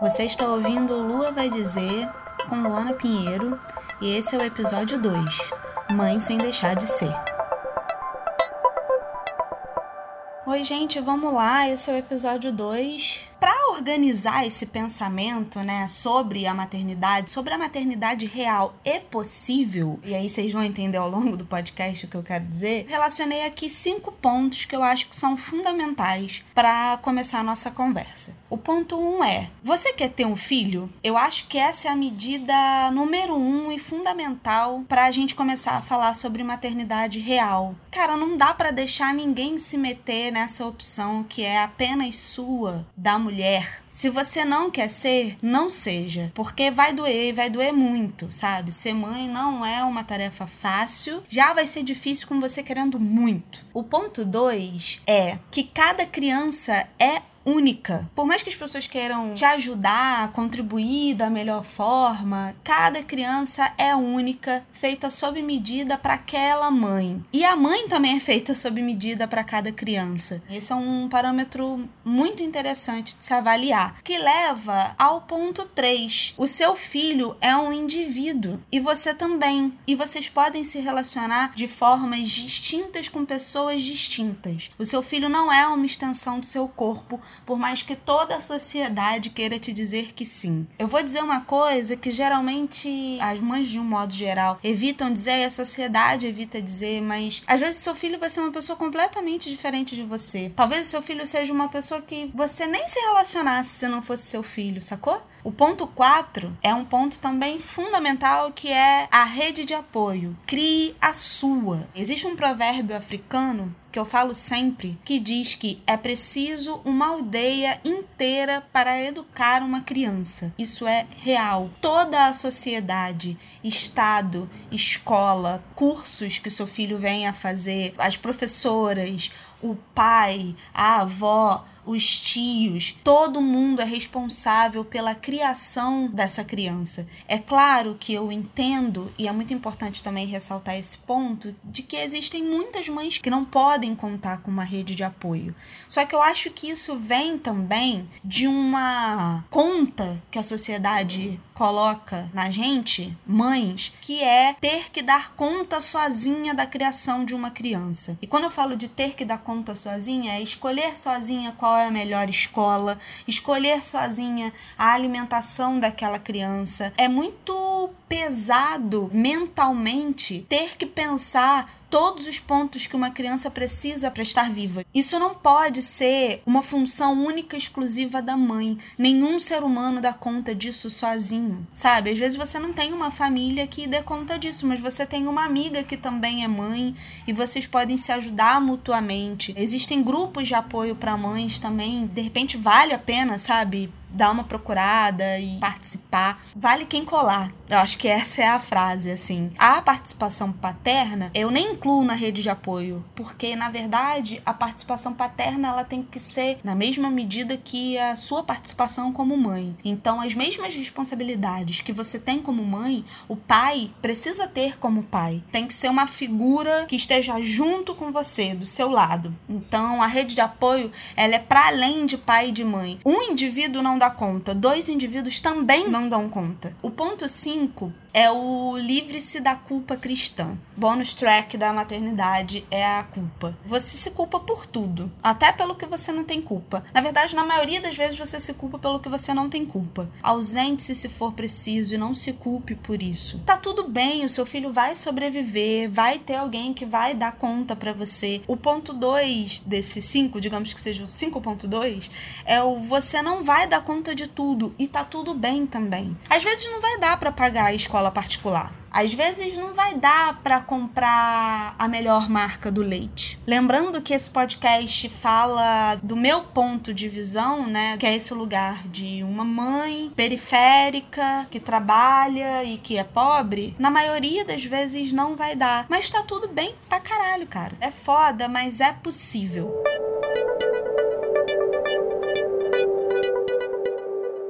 Você está ouvindo Lua Vai Dizer com Luana Pinheiro e esse é o episódio 2 Mãe Sem Deixar de Ser. Oi, gente, vamos lá. Esse é o episódio 2 para organizar esse pensamento, né, sobre a maternidade, sobre a maternidade real e possível, e aí vocês vão entender ao longo do podcast o que eu quero dizer, relacionei aqui cinco pontos que eu acho que são fundamentais para começar a nossa conversa. O ponto um é: você quer ter um filho? Eu acho que essa é a medida número um e fundamental para a gente começar a falar sobre maternidade real. Cara, não dá para deixar ninguém se meter nessa opção que é apenas sua da mulher Se você não quer ser, não seja, porque vai doer, vai doer muito, sabe? Ser mãe não é uma tarefa fácil, já vai ser difícil com você querendo muito. O ponto 2 é que cada criança é única. Por mais que as pessoas queiram te ajudar, contribuir da melhor forma, cada criança é única, feita sob medida para aquela mãe. E a mãe também é feita sob medida para cada criança. Esse é um parâmetro muito interessante de se avaliar, que leva ao ponto 3. O seu filho é um indivíduo e você também, e vocês podem se relacionar de formas distintas com pessoas distintas. O seu filho não é uma extensão do seu corpo, por mais que toda a sociedade queira te dizer que sim. Eu vou dizer uma coisa que geralmente as mães, de um modo geral, evitam dizer e a sociedade evita dizer, mas às vezes seu filho vai ser uma pessoa completamente diferente de você. Talvez o seu filho seja uma pessoa que você nem se relacionasse se não fosse seu filho, sacou? O ponto 4 é um ponto também fundamental que é a rede de apoio. Crie a sua. Existe um provérbio africano que eu falo sempre, que diz que é preciso uma aldeia inteira para educar uma criança. Isso é real. Toda a sociedade, estado, escola, cursos que seu filho venha a fazer, as professoras, o pai, a avó, os tios, todo mundo é responsável pela criação dessa criança. É claro que eu entendo, e é muito importante também ressaltar esse ponto, de que existem muitas mães que não podem contar com uma rede de apoio. Só que eu acho que isso vem também de uma conta que a sociedade coloca na gente, mães, que é ter que dar conta sozinha da criação de uma criança. E quando eu falo de ter que dar conta sozinha, é escolher sozinha qual é a melhor escola, escolher sozinha a alimentação daquela criança. É muito pesado mentalmente ter que pensar todos os pontos que uma criança precisa para estar viva. Isso não pode ser uma função única e exclusiva da mãe. Nenhum ser humano dá conta disso sozinho, sabe? Às vezes você não tem uma família que dê conta disso, mas você tem uma amiga que também é mãe e vocês podem se ajudar mutuamente. Existem grupos de apoio para mães também. De repente vale a pena, sabe? Dar uma procurada e participar. Vale quem colar. Eu acho que essa é a frase, assim. A participação paterna, eu nem incluo na rede de apoio, porque na verdade a participação paterna ela tem que ser na mesma medida que a sua participação como mãe. Então, as mesmas responsabilidades que você tem como mãe, o pai precisa ter como pai. Tem que ser uma figura que esteja junto com você, do seu lado. Então, a rede de apoio, ela é para além de pai e de mãe. Um indivíduo não dá conta, dois indivíduos também não dão conta. O ponto 5 é o livre-se da culpa cristã. Bônus track da maternidade é a culpa. Você se culpa por tudo, até pelo que você não tem culpa. Na verdade, na maioria das vezes você se culpa pelo que você não tem culpa. Ausente-se se for preciso e não se culpe por isso. Tá tudo bem, o seu filho vai sobreviver, vai ter alguém que vai dar conta para você. O ponto 2 desse 5, digamos que seja o 5.2, é o você não vai dar conta de tudo e tá tudo bem também. Às vezes não vai dar para pagar a escola escola particular. Às vezes não vai dar para comprar a melhor marca do leite. Lembrando que esse podcast fala do meu ponto de visão, né, que é esse lugar de uma mãe periférica que trabalha e que é pobre, na maioria das vezes não vai dar. Mas tá tudo bem pra caralho, cara. É foda, mas é possível.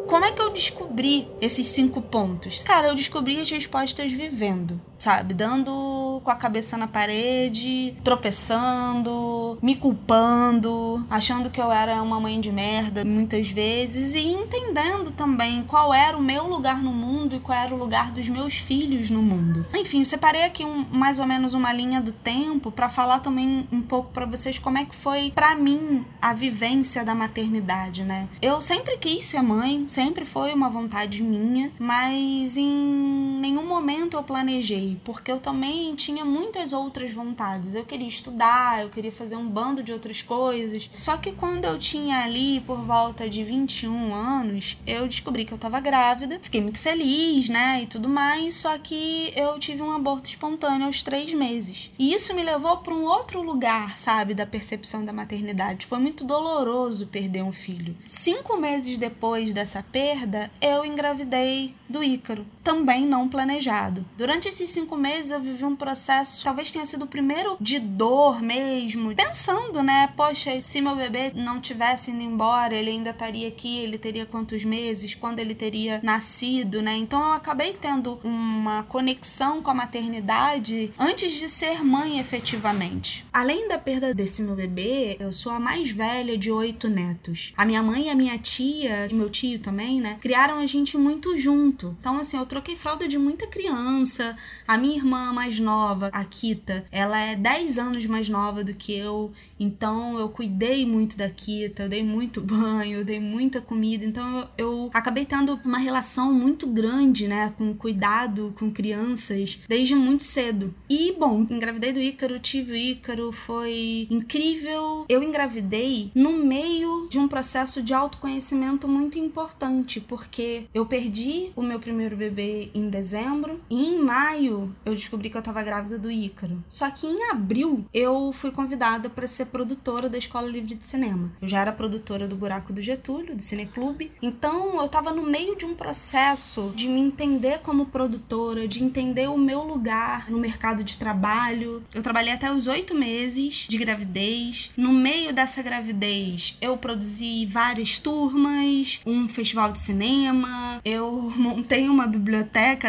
Como é que eu descobri esses cinco pontos? Cara, eu descobri as respostas vivendo, sabe? Dando com a cabeça na parede, tropeçando, me culpando, achando que eu era uma mãe de merda muitas vezes e entendendo também qual era o meu lugar no mundo e qual era o lugar dos meus filhos no mundo. Enfim, separei aqui um, mais ou menos uma linha do tempo para falar também um pouco para vocês como é que foi para mim a vivência da maternidade, né? Eu sempre quis ser mãe, sempre foi uma vontade minha, mas em nenhum momento eu planejei, porque eu também tinha muitas outras vontades. Eu queria estudar, eu queria fazer um bando de outras coisas. Só que quando eu tinha ali por volta de 21 anos, eu descobri que eu tava grávida. Fiquei muito feliz, né? E tudo mais. Só que eu tive um aborto espontâneo aos três meses. E isso me levou para um outro lugar, sabe? Da percepção da maternidade. Foi muito doloroso perder um filho. Cinco meses depois dessa perda, eu engravidei do Ícaro, também não planejado. Durante esses cinco meses eu vivi um processo, talvez tenha sido o primeiro de dor mesmo, pensando, né? Poxa, se meu bebê não tivesse indo embora, ele ainda estaria aqui, ele teria quantos meses, quando ele teria nascido, né? Então eu acabei tendo uma conexão com a maternidade antes de ser mãe efetivamente. Além da perda desse meu bebê, eu sou a mais velha de oito netos. A minha mãe e a minha tia, e meu tio também, né? Criaram a gente muito junto. Então, assim, eu troquei fralda de muita criança. A minha irmã mais nova, a Kita, ela é 10 anos mais nova do que eu. Então, eu cuidei muito da Kita, eu dei muito banho, eu dei muita comida. Então, eu, eu acabei tendo uma relação muito grande, né? Com cuidado com crianças desde muito cedo. E, bom, engravidei do Ícaro, tive o Ícaro, foi incrível. Eu engravidei no meio de um processo de autoconhecimento muito importante, porque eu perdi o meu primeiro bebê em dezembro e em maio eu descobri que eu tava grávida do Ícaro. Só que em abril eu fui convidada para ser produtora da Escola Livre de Cinema. Eu já era produtora do Buraco do Getúlio, do Cineclube. Então eu tava no meio de um processo de me entender como produtora, de entender o meu lugar no mercado de trabalho. Eu trabalhei até os oito meses de gravidez. No meio dessa gravidez, eu produzi várias turmas, um festival de cinema, eu montei uma biblioteca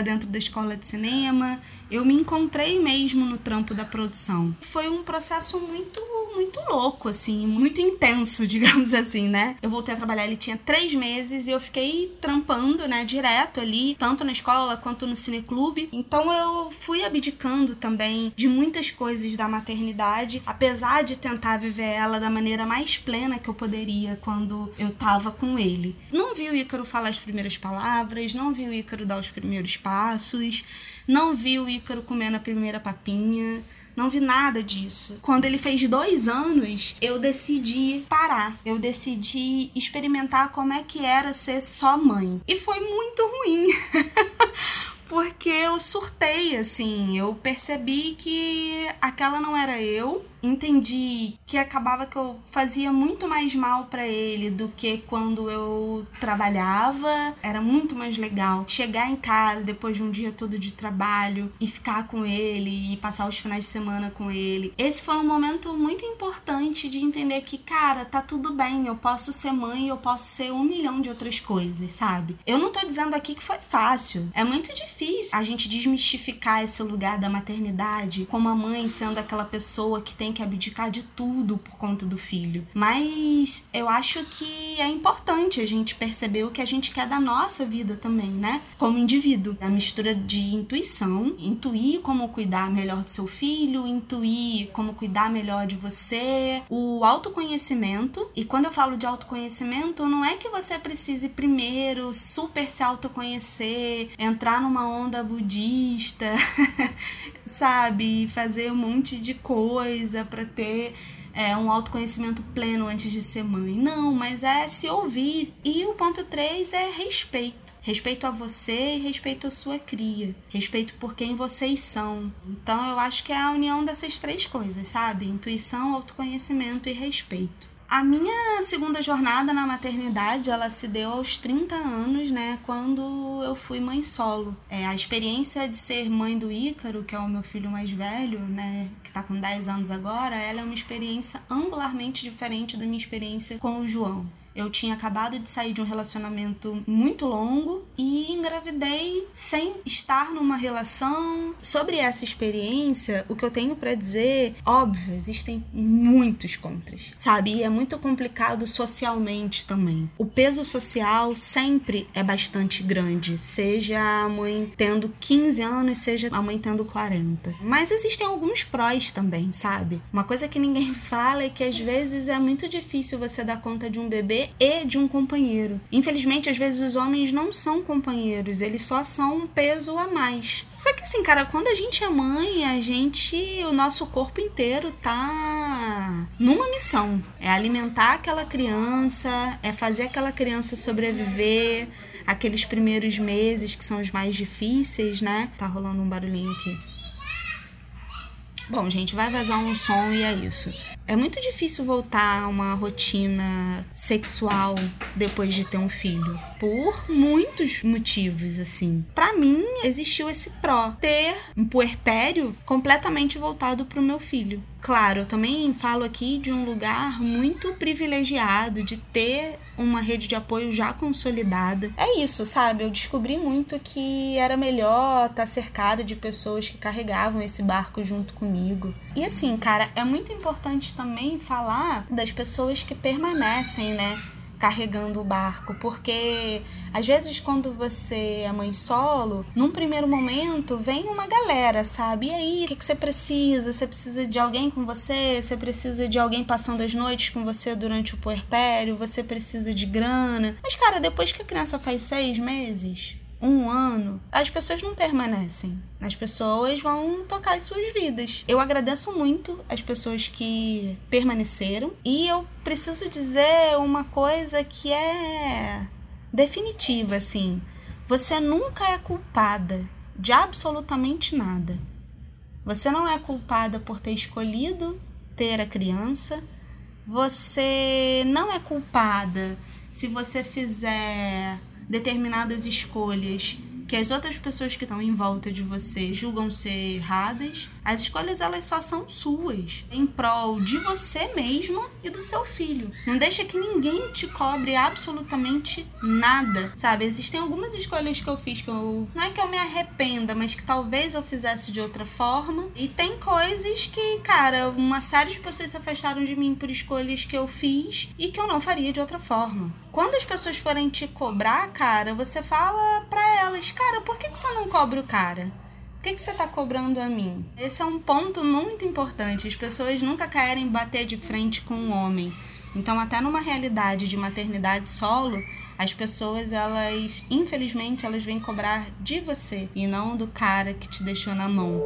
dentro da escola de cinema, eu me encontrei mesmo no trampo da produção. Foi um processo muito, muito louco, assim, muito intenso, digamos assim, né? Eu voltei a trabalhar, ele tinha três meses e eu fiquei trampando, né, direto ali, tanto na escola quanto no cineclube. Então eu fui abdicando também de muitas coisas da maternidade, apesar de tentar viver ela da maneira mais plena que eu poderia quando eu tava com ele. Não vi o Ícaro falar as primeiras palavras, não vi o Ícaro dar os primeiros passos, não vi o Ícaro comendo a primeira papinha. Não vi nada disso. Quando ele fez dois anos, eu decidi parar. Eu decidi experimentar como é que era ser só mãe. E foi muito ruim. Porque eu surtei, assim. Eu percebi que aquela não era eu entendi que acabava que eu fazia muito mais mal para ele do que quando eu trabalhava. Era muito mais legal chegar em casa depois de um dia todo de trabalho e ficar com ele e passar os finais de semana com ele. Esse foi um momento muito importante de entender que, cara, tá tudo bem, eu posso ser mãe, eu posso ser um milhão de outras coisas, sabe? Eu não tô dizendo aqui que foi fácil. É muito difícil a gente desmistificar esse lugar da maternidade como a mãe sendo aquela pessoa que tem que abdicar de tudo por conta do filho. Mas eu acho que é importante a gente perceber o que a gente quer da nossa vida também, né? Como indivíduo. A mistura de intuição, intuir como cuidar melhor do seu filho, intuir como cuidar melhor de você, o autoconhecimento. E quando eu falo de autoconhecimento, não é que você precise primeiro super se autoconhecer, entrar numa onda budista, sabe? Fazer um monte de coisa para ter é, um autoconhecimento pleno antes de ser mãe. Não, mas é se ouvir. E o ponto 3 é respeito. Respeito a você e respeito à sua cria. Respeito por quem vocês são. Então eu acho que é a união dessas três coisas, sabe? Intuição, autoconhecimento e respeito. A minha segunda jornada na maternidade, ela se deu aos 30 anos, né, quando eu fui mãe solo. É, a experiência de ser mãe do Ícaro, que é o meu filho mais velho, né, que tá com 10 anos agora, ela é uma experiência angularmente diferente da minha experiência com o João. Eu tinha acabado de sair de um relacionamento muito longo e engravidei sem estar numa relação. Sobre essa experiência, o que eu tenho para dizer, óbvio, existem muitos contras, sabe? E é muito complicado socialmente também. O peso social sempre é bastante grande, seja a mãe tendo 15 anos, seja a mãe tendo 40. Mas existem alguns prós também, sabe? Uma coisa que ninguém fala é que às vezes é muito difícil você dar conta de um bebê e de um companheiro. Infelizmente, às vezes os homens não são companheiros, eles só são um peso a mais. Só que assim, cara, quando a gente é mãe, a gente, o nosso corpo inteiro tá numa missão. É alimentar aquela criança, é fazer aquela criança sobreviver, aqueles primeiros meses que são os mais difíceis, né? Tá rolando um barulhinho aqui. Bom, gente, vai vazar um som e é isso. É muito difícil voltar a uma rotina sexual depois de ter um filho, por muitos motivos assim. Para mim existiu esse pró, ter um puerpério completamente voltado pro meu filho. Claro, eu também falo aqui de um lugar muito privilegiado de ter uma rede de apoio já consolidada. É isso, sabe? Eu descobri muito que era melhor estar tá cercada de pessoas que carregavam esse barco junto comigo. E assim, cara, é muito importante também falar das pessoas que permanecem, né? Carregando o barco, porque às vezes quando você é mãe solo, num primeiro momento vem uma galera, sabe? E aí, o que, que você precisa? Você precisa de alguém com você? Você precisa de alguém passando as noites com você durante o puerpério? Você precisa de grana? Mas, cara, depois que a criança faz seis meses, um ano, as pessoas não permanecem. As pessoas vão tocar as suas vidas. Eu agradeço muito as pessoas que permaneceram e eu preciso dizer uma coisa que é definitiva, assim. Você nunca é culpada de absolutamente nada. Você não é culpada por ter escolhido ter a criança. Você não é culpada se você fizer determinadas escolhas que as outras pessoas que estão em volta de você julgam ser erradas, as escolhas elas só são suas, em prol de você mesmo e do seu filho. Não deixa que ninguém te cobre absolutamente nada, sabe? Existem algumas escolhas que eu fiz que eu não é que eu me arrependa, mas que talvez eu fizesse de outra forma. E tem coisas que, cara, uma série de pessoas se afastaram de mim por escolhas que eu fiz e que eu não faria de outra forma. Quando as pessoas forem te cobrar, cara, você fala para elas, cara, por que, que você não cobra o cara? Por que, que você está cobrando a mim? Esse é um ponto muito importante. As pessoas nunca querem bater de frente com um homem. Então, até numa realidade de maternidade solo, as pessoas, elas, infelizmente, elas vêm cobrar de você e não do cara que te deixou na mão.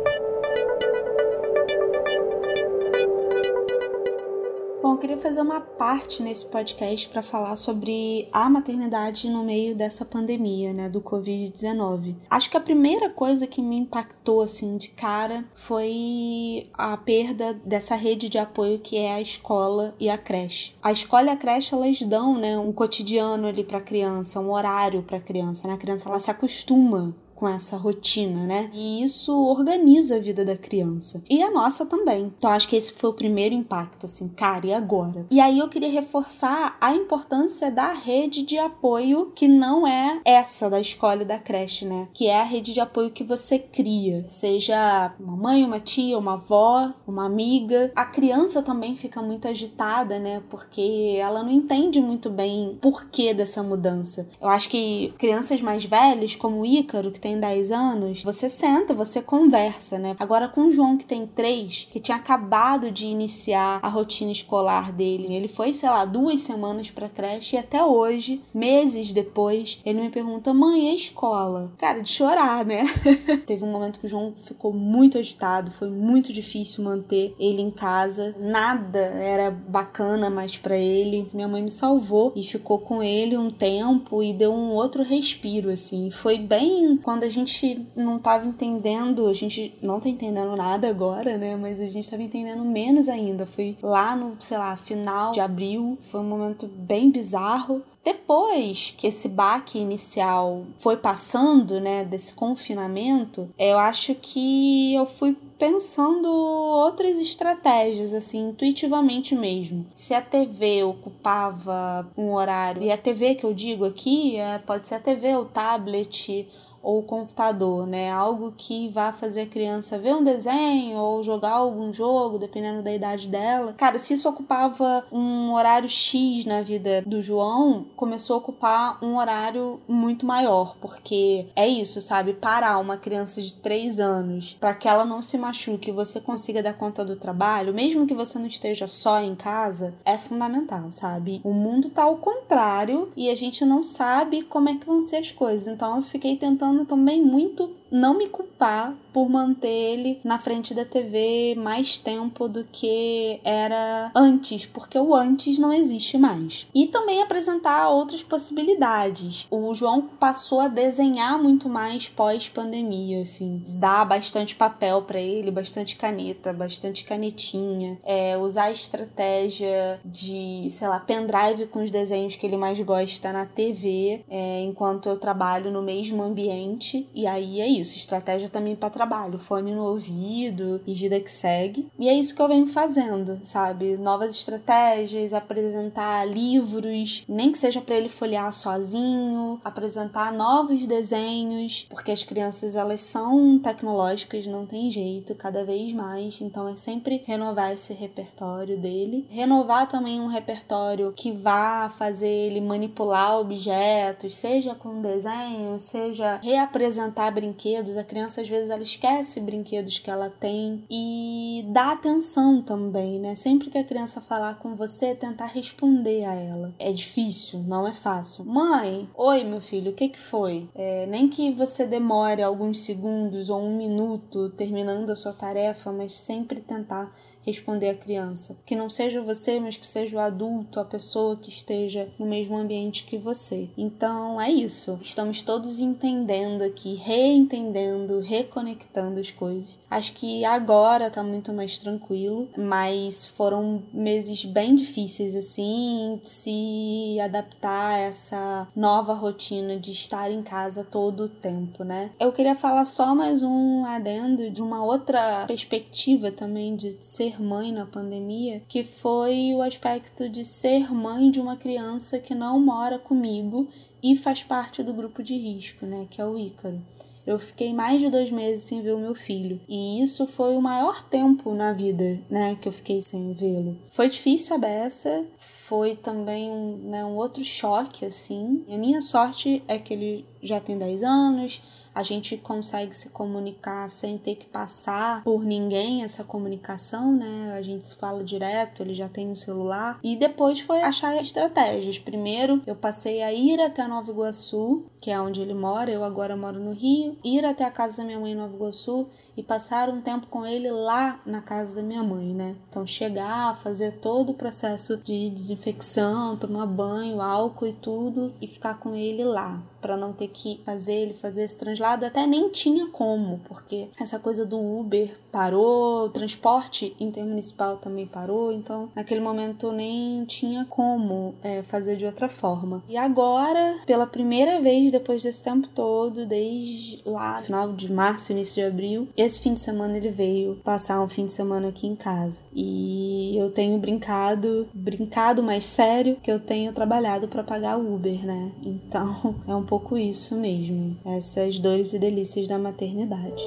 Bom, eu queria fazer uma parte nesse podcast para falar sobre a maternidade no meio dessa pandemia, né, do Covid-19. Acho que a primeira coisa que me impactou assim de cara foi a perda dessa rede de apoio que é a escola e a creche. A escola e a creche elas dão, né, um cotidiano ali para a criança, um horário para a criança, né? A criança ela se acostuma com essa rotina, né? E isso organiza a vida da criança. E a nossa também. Então acho que esse foi o primeiro impacto, assim, cara, e agora? E aí eu queria reforçar a importância da rede de apoio que não é essa da escola e da creche, né? Que é a rede de apoio que você cria. Seja uma mãe, uma tia, uma avó, uma amiga. A criança também fica muito agitada, né? Porque ela não entende muito bem o porquê dessa mudança. Eu acho que crianças mais velhas, como o Ícaro, que tem tem 10 anos, você senta, você conversa, né? Agora com o João, que tem 3, que tinha acabado de iniciar a rotina escolar dele, ele foi, sei lá, duas semanas pra creche e até hoje, meses depois, ele me pergunta: mãe, a escola? Cara, de chorar, né? Teve um momento que o João ficou muito agitado, foi muito difícil manter ele em casa, nada era bacana mais para ele. Minha mãe me salvou e ficou com ele um tempo e deu um outro respiro, assim. Foi bem quando quando a gente não tava entendendo, a gente não tá entendendo nada agora, né? Mas a gente tava entendendo menos ainda. Foi lá no, sei lá, final de abril. Foi um momento bem bizarro. Depois que esse baque inicial foi passando, né, desse confinamento, eu acho que eu fui pensando outras estratégias, assim, intuitivamente mesmo. Se a TV ocupava um horário, e a TV que eu digo aqui é, pode ser a TV, o tablet ou computador, né? Algo que vá fazer a criança ver um desenho ou jogar algum jogo, dependendo da idade dela. Cara, se isso ocupava um horário X na vida do João, começou a ocupar um horário muito maior, porque é isso, sabe? Parar uma criança de 3 anos para que ela não se machuque e você consiga dar conta do trabalho, mesmo que você não esteja só em casa, é fundamental, sabe? O mundo tá ao contrário e a gente não sabe como é que vão ser as coisas. Então eu fiquei tentando também muito não me culpar por manter ele na frente da TV mais tempo do que era antes, porque o antes não existe mais. E também apresentar outras possibilidades. O João passou a desenhar muito mais pós-pandemia, assim, dar bastante papel para ele, bastante caneta, bastante canetinha, é, usar a estratégia de, sei lá, pendrive com os desenhos que ele mais gosta na TV, é, enquanto eu trabalho no mesmo ambiente. E aí é isso, estratégia também para trabalho, fone no ouvido e vida que segue. E é isso que eu venho fazendo, sabe? Novas estratégias, apresentar livros, nem que seja para ele folhear sozinho, apresentar novos desenhos, porque as crianças elas são tecnológicas, não tem jeito, cada vez mais. Então é sempre renovar esse repertório dele, renovar também um repertório que vá fazer ele manipular objetos, seja com desenho, seja reapresentar brinquedos. A criança às vezes ela esquece brinquedos que ela tem e dá atenção também, né? Sempre que a criança falar com você, tentar responder a ela. É difícil, não é fácil. Mãe, oi meu filho, o que que foi? É, nem que você demore alguns segundos ou um minuto terminando a sua tarefa, mas sempre tentar responder a criança. Que não seja você, mas que seja o adulto, a pessoa que esteja no mesmo ambiente que você. Então é isso. Estamos todos entendendo aqui, reentendendo, reconectando as coisas. Acho que agora tá muito mais tranquilo, mas foram meses bem difíceis assim, se adaptar a essa nova rotina de estar em casa todo o tempo, né? Eu queria falar só mais um adendo de uma outra perspectiva também de ser ser mãe na pandemia, que foi o aspecto de ser mãe de uma criança que não mora comigo e faz parte do grupo de risco, né, que é o Ícaro. Eu fiquei mais de dois meses sem ver o meu filho. E isso foi o maior tempo na vida, né? Que eu fiquei sem vê-lo. Foi difícil a beça, foi também um, né, um outro choque, assim. E a minha sorte é que ele já tem 10 anos, a gente consegue se comunicar sem ter que passar por ninguém essa comunicação, né? A gente se fala direto, ele já tem um celular. E depois foi achar estratégias. Primeiro, eu passei a ir até Nova Iguaçu, que é onde ele mora, eu agora moro no Rio, ir até a casa da minha mãe em Nova Iguaçu e passar um tempo com ele lá na casa da minha mãe, né? Então chegar, fazer todo o processo de desinfecção, tomar banho, álcool e tudo e ficar com ele lá para não ter que fazer ele fazer esse translado, até nem tinha como, porque essa coisa do Uber parou, o transporte intermunicipal também parou, então naquele momento nem tinha como é, fazer de outra forma. E agora, pela primeira vez depois desse tempo todo, desde lá final de março, início de abril, esse fim de semana ele veio passar um fim de semana aqui em casa. E eu tenho brincado, brincado mais sério, que eu tenho trabalhado para pagar o Uber, né? Então é um pouco isso mesmo, essas dores e delícias da maternidade.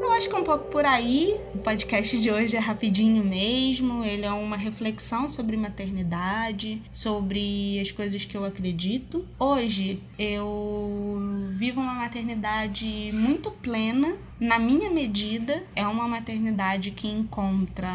Eu acho que é um pouco por aí. O podcast de hoje é rapidinho mesmo. Ele é uma reflexão sobre maternidade, sobre as coisas que eu acredito. Hoje eu vivo uma maternidade muito plena, na minha medida. É uma maternidade que encontra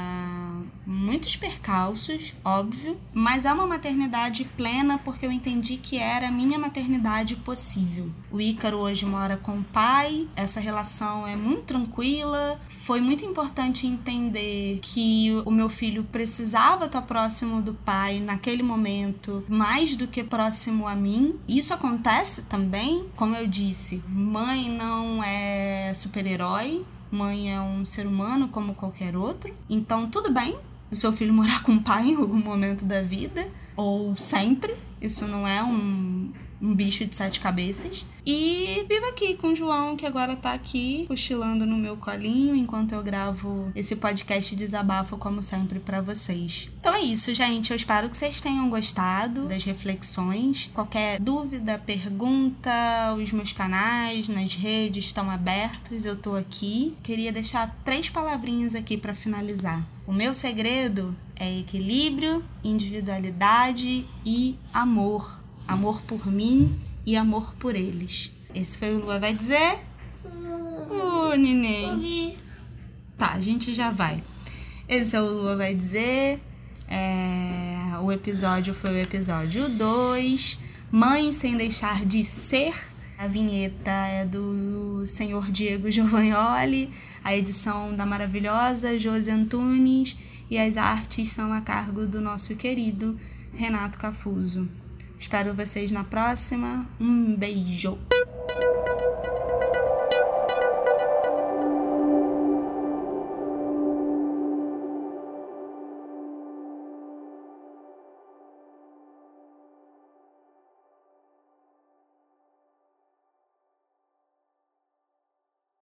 muitos percalços, óbvio, mas é uma maternidade plena porque eu entendi que era a minha maternidade possível. O Ícaro hoje mora com o pai, essa relação é muito tranquila. Foi muito importante entender que o meu filho precisava estar próximo do pai naquele momento, mais do que próximo a mim. Isso acontece também, como eu disse, mãe não é super-herói, mãe é um ser humano como qualquer outro. Então, tudo bem o seu filho morar com o pai em algum momento da vida, ou sempre. Isso não é um, um bicho de sete cabeças. E vivo aqui com o João, que agora tá aqui, cochilando no meu colinho, enquanto eu gravo esse podcast desabafo, como sempre, para vocês. Então é isso, gente. Eu espero que vocês tenham gostado das reflexões. Qualquer dúvida, pergunta, os meus canais nas redes estão abertos, eu tô aqui. Queria deixar três palavrinhas aqui para finalizar. O meu segredo é equilíbrio, individualidade e amor amor por mim e amor por eles. Esse foi o Lua vai dizer? Ô, oh, neném. Tá, a gente já vai. Esse é o Lua vai dizer. É... O episódio foi o episódio 2. Mãe sem deixar de ser. A vinheta é do senhor Diego Giovagnoli, a edição da maravilhosa Josi Antunes e as artes são a cargo do nosso querido Renato Cafuso. Espero vocês na próxima. Um beijo!